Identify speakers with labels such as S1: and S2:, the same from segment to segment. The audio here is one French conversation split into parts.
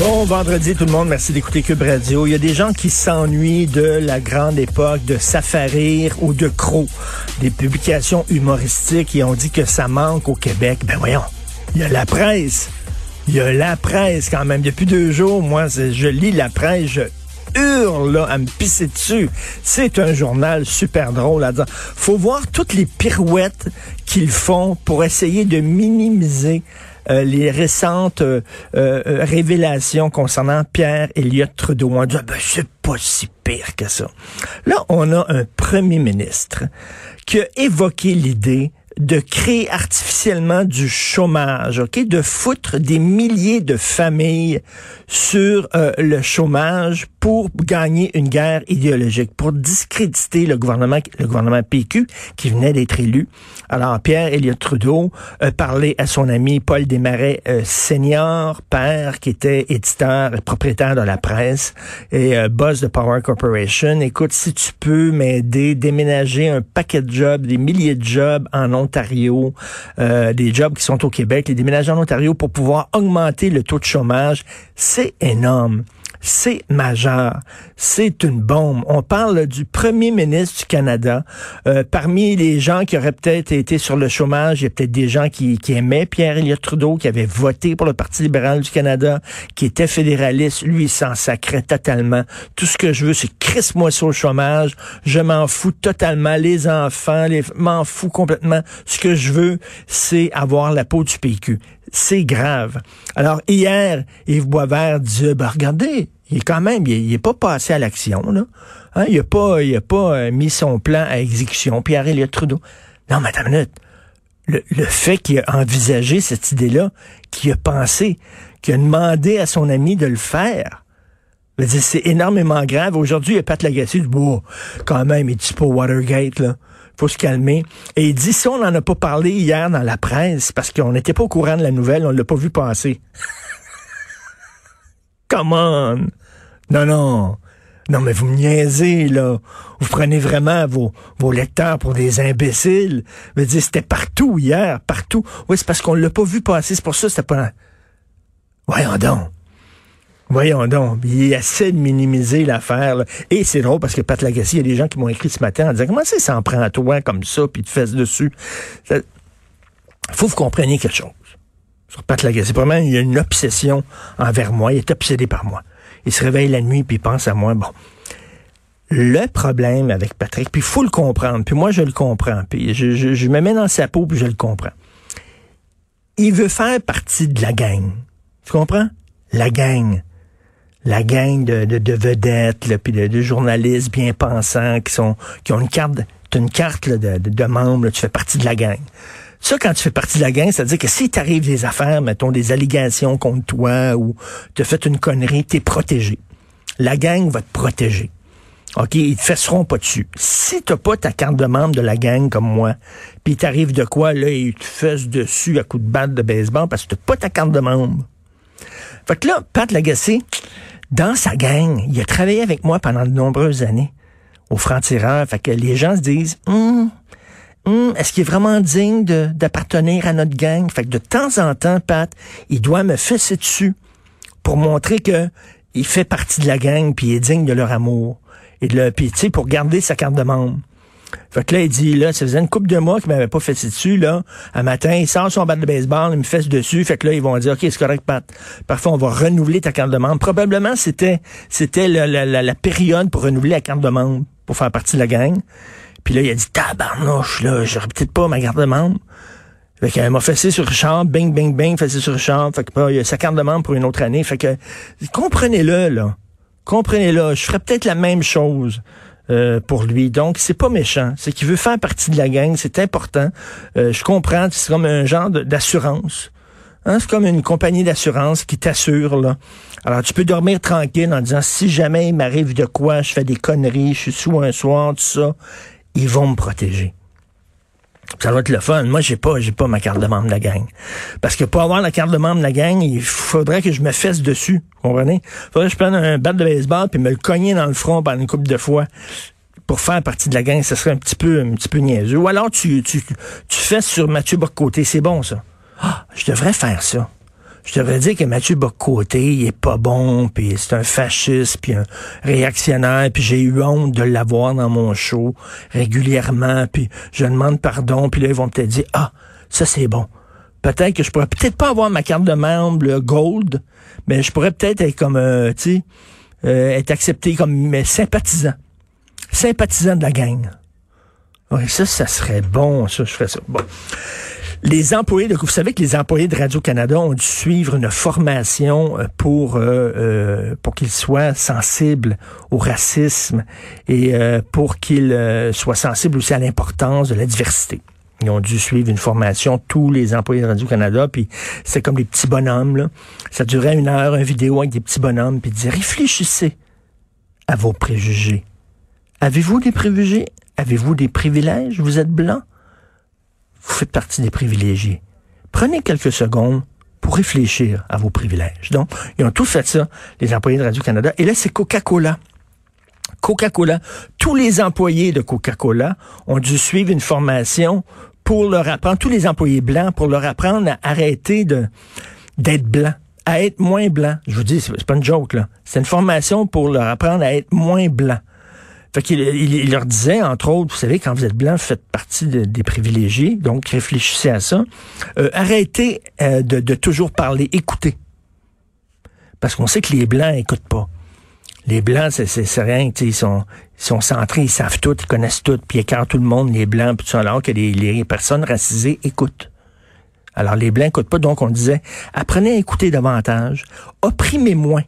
S1: Bon vendredi tout le monde, merci d'écouter Cube Radio. Il y a des gens qui s'ennuient de la grande époque de Safarir ou de Croc, des publications humoristiques et on dit que ça manque au Québec. Ben voyons, il y a la presse. Il y a la presse quand même. Depuis deux jours, moi, je lis la presse, je hurle à me pisser dessus. C'est un journal super drôle à dire. Faut voir toutes les pirouettes qu'ils font pour essayer de minimiser euh, les récentes euh, euh, révélations concernant Pierre Elliott Trudeau. On dit, Ah ben, c'est pas si pire que ça. Là, on a un premier ministre qui a évoqué l'idée de créer artificiellement du chômage, ok, de foutre des milliers de familles sur euh, le chômage pour gagner une guerre idéologique, pour discréditer le gouvernement, le gouvernement PQ qui venait d'être élu. Alors Pierre Elliott Trudeau a parlé à son ami Paul Desmarais euh, senior, père qui était éditeur et propriétaire de la presse et euh, boss de Power Corporation. Écoute, si tu peux m'aider, déménager un paquet de jobs, des milliers de jobs en Ontario, euh, des jobs qui sont au Québec, les déménager en Ontario pour pouvoir augmenter le taux de chômage, c'est énorme. C'est majeur. C'est une bombe. On parle du premier ministre du Canada. Euh, parmi les gens qui auraient peut-être été sur le chômage, il y a peut-être des gens qui, qui aimaient Pierre Elliott Trudeau, qui avaient voté pour le Parti libéral du Canada, qui étaient fédéralistes. Lui, il s'en sacrait totalement. Tout ce que je veux, c'est crisse-moi sur le chômage. Je m'en fous totalement. Les enfants, les m'en fous complètement. Ce que je veux, c'est avoir la peau du PQ. C'est grave. Alors, hier, Yves Boisvert dit, ben, regardez, il est quand même, il est, il est pas passé à l'action, là. Hein, il a pas, il a pas euh, mis son plan à exécution. Pierre Elliott Trudeau. Non, minute. Le, le fait qu'il a envisagé cette idée-là, qu'il a pensé, qu'il a demandé à son ami de le faire, c'est énormément grave. Aujourd'hui, il y a Pat Lagacé, dit, bon, quand même, il dit pas Watergate, là. Faut se calmer. Et il dit, si on n'en a pas parlé hier dans la presse, parce qu'on n'était pas au courant de la nouvelle, on l'a pas vu passer. Come on! Non, non. Non, mais vous me niaisez, là. Vous prenez vraiment vos, vos lecteurs pour des imbéciles. Je veux dire, c'était partout hier, partout. Oui, c'est parce qu'on l'a pas vu passer. C'est pour ça que c'était pas... Voyons donc. Voyons donc, il essaie de minimiser l'affaire. Et c'est drôle parce que Pat Lagacé, il y a des gens qui m'ont écrit ce matin en disant comment ça il s'en prend à toi comme ça puis te fesses dessus? Ça- faut que vous compreniez quelque chose. Sur Pat Lagacé, vraiment, il y a une obsession envers moi. Il est obsédé par moi. Il se réveille la nuit puis il pense à moi. Bon. Le problème avec Patrick, puis il faut le comprendre, puis moi je le comprends, puis je, je, je me mets dans sa peau puis je le comprends. Il veut faire partie de la gang. Tu comprends? La gang la gang de, de, de vedettes, là, puis de, de journalistes bien pensants qui sont qui ont une carte, t'as une carte de, de, membre, tu fais partie de la gang. Ça, quand tu fais partie de la gang, ça veut dire que si t'arrive des affaires, mettons des allégations contre toi ou t'as fait une connerie, t'es protégé. La gang va te protéger. OK, ils te fesseront pas dessus. Si t'as pas ta carte de membre de la gang comme moi, puis t'arrive de quoi, là, ils te fessent dessus à coups de batte de baseball parce que t'as pas ta carte de membre. Fait que là, Pat Lagacé, dans sa gang, il a travaillé avec moi pendant de nombreuses années au franc-tireur. Fait que les gens se disent, Hum, hum, est-ce qu'il est vraiment digne d'appartenir à notre gang? Fait que de temps en temps, Pat, il doit me fesser dessus pour montrer que il fait partie de la gang puis il est digne de leur amour. Et de le, puis tu sais, pour garder sa carte de membre. Fait que là, il dit, là, ça faisait une couple de mois qu'il m'avait pas fait dessus, là. Un matin, il sort son bat de baseball, il me fesse dessus. Fait que là, ils vont dire, OK, c'est correct, Pat. Parfois, on va renouveler ta carte de membre. Probablement, c'était, c'était la, la, la, la période pour renouveler la carte de membre, pour faire partie de la gang. Puis là, il a dit, tabarnouche, là, j'aurais peut-être pas ma carte de membre. Fait qu'elle m'a fessé sur Richard, bing, bing, bing, fessé sur Richard. Fait que, bah, il a sa carte de membre pour une autre année. Fait que, comprenez-le, là. Comprenez-le. Je ferais peut-être la même chose. Euh, pour lui. Donc, c'est pas méchant. C'est qu'il veut faire partie de la gang. C'est important. Euh, je comprends. C'est comme un genre d'assurance. Hein, c'est comme une compagnie d'assurance qui t'assure. Alors, tu peux dormir tranquille en disant, si jamais il m'arrive de quoi, je fais des conneries, je suis sous un soir, tout ça, ils vont me protéger. Ça va être le fun. Moi, j'ai pas, j'ai pas ma carte de membre de la gang. Parce que pour avoir la carte de membre de la gang, il faudrait que je me fesse dessus. Vous comprenez? Faudrait que je prenne un bat de baseball puis me le cogner dans le front pendant une couple de fois pour faire partie de la gang, ça serait un petit peu, un petit peu niaiseux. Ou alors tu, tu, tu fais sur Mathieu Boccoté, c'est bon ça. Ah, je devrais faire ça. Je devrais dire que Mathieu Boccoté, il est pas bon, puis c'est un fasciste, puis un réactionnaire, puis j'ai eu honte de l'avoir dans mon show régulièrement, puis je demande pardon, puis là ils vont peut-être dire ah ça c'est bon. Peut-être que je pourrais peut-être pas avoir ma carte de membre gold, mais je pourrais peut-être être comme euh, tu sais euh, être accepté comme sympathisant sympathisant de la gang. Oui, ça, ça serait bon, ça, je ferais ça. Bon. Les employés de, vous savez que les employés de Radio-Canada ont dû suivre une formation euh, pour euh, euh, pour qu'ils soient sensibles au racisme et pour qu'ils soient sensibles aussi à l'importance de la diversité. Ils ont dû suivre une formation, tous les employés de Radio-Canada, puis c'est comme des petits bonhommes, là. Ça durait une heure, une vidéo avec des petits bonhommes, puis ils réfléchissez à vos préjugés. Avez-vous des préjugés? Avez-vous des privilèges? Vous êtes blanc? Vous faites partie des privilégiés. Prenez quelques secondes pour réfléchir à vos privilèges. Donc, ils ont tous fait ça, les employés de Radio-Canada. Et là, c'est Coca-Cola. Coca-Cola. Tous les employés de Coca-Cola ont dû suivre une formation pour leur apprendre, tous les employés blancs, pour leur apprendre à arrêter de d'être blancs, à être moins blancs. Je vous dis, c'est pas une joke, là. C'est une formation pour leur apprendre à être moins blancs. Fait qu'il il, leur disait, entre autres, vous savez, quand vous êtes blanc, vous faites partie des privilégiés, donc réfléchissez à ça. Euh, arrêtez euh, de, toujours parler, écoutez. Parce qu'on sait que les blancs écoutent pas. Les blancs, c'est rien, ils sont, ils sont centrés, ils savent tout, ils connaissent tout, puis écartent tout le monde, les blancs, puis tout ça, alors que les, les personnes racisées écoutent. Alors les blancs écoutent pas, donc on disait, apprenez à écouter davantage, opprimez moins.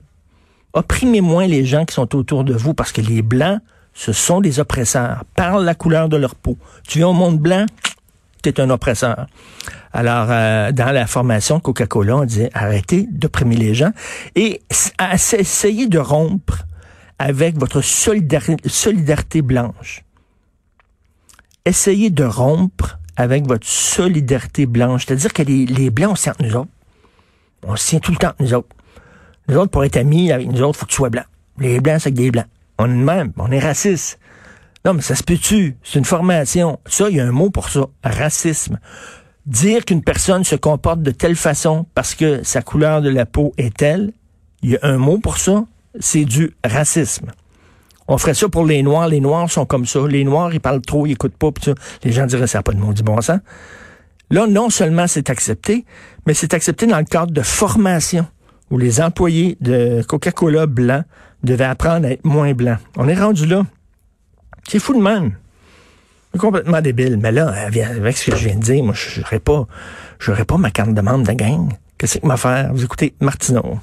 S1: Opprimez moins les gens qui sont autour de vous, parce que les blancs ce sont des oppresseurs par la couleur de leur peau. Tu viens au monde blanc, tu es un oppresseur. Alors, euh, dans la formation Coca-Cola, on disait arrêtez d'opprimer les gens et essayez de rompre avec votre solidarité blanche. Essayez de rompre avec votre solidarité blanche. C'est-à-dire que les, Blancs, on se nous autres. On se tout le temps nous autres. Nous autres, pour être amis avec nous autres, faut que tu sois blanc. Les Blancs, c'est que des Blancs. On est même, on est raciste. Non, mais ça se peut-tu? C'est une formation. Ça, il y a un mot pour ça. Racisme. Dire qu'une personne se comporte de telle façon parce que sa couleur de la peau est telle, il y a un mot pour ça. C'est du racisme. On ferait ça pour les Noirs. Les Noirs sont comme ça. Les Noirs, ils parlent trop, ils écoutent pas. Les gens diraient, ça pas de mot du bon sens. Là, non seulement c'est accepté, mais c'est accepté dans le cadre de formation où les employés de Coca-Cola blancs devaient apprendre à être moins blancs. On est rendu là. C'est fou de même. Complètement débile. Mais là, avec ce que je viens de dire, moi, je n'aurais pas, pas ma carte de membre de gang. Qu'est-ce que m'a faire? Vous écoutez Martineau.